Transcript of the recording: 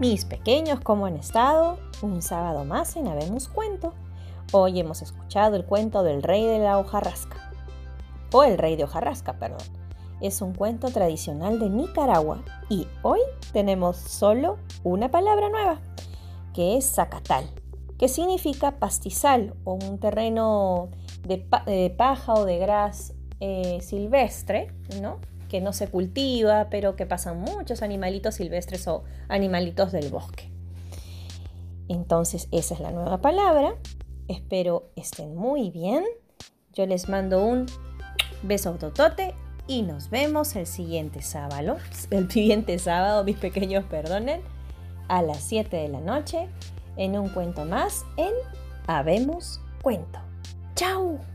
Mis pequeños, ¿cómo han estado? Un sábado más en Habemos Cuento. Hoy hemos escuchado el cuento del rey de la hojarrasca. O el rey de hojarrasca, perdón. Es un cuento tradicional de Nicaragua y hoy tenemos solo una palabra nueva, que es zacatal, que significa pastizal o un terreno de, paja o de gras eh, silvestre, ¿no? Que no se cultiva, pero que pasan muchos animalitos silvestres o animalitos del bosque. Entonces, esa es la nueva palabra. Espero estén muy bien. Yo les mando un beso totote y nos vemos el siguiente sábado, el siguiente sábado, mis pequeños perdonen, a las 7 de la noche en un cuento más en Habemos Cuento. ¡Chao!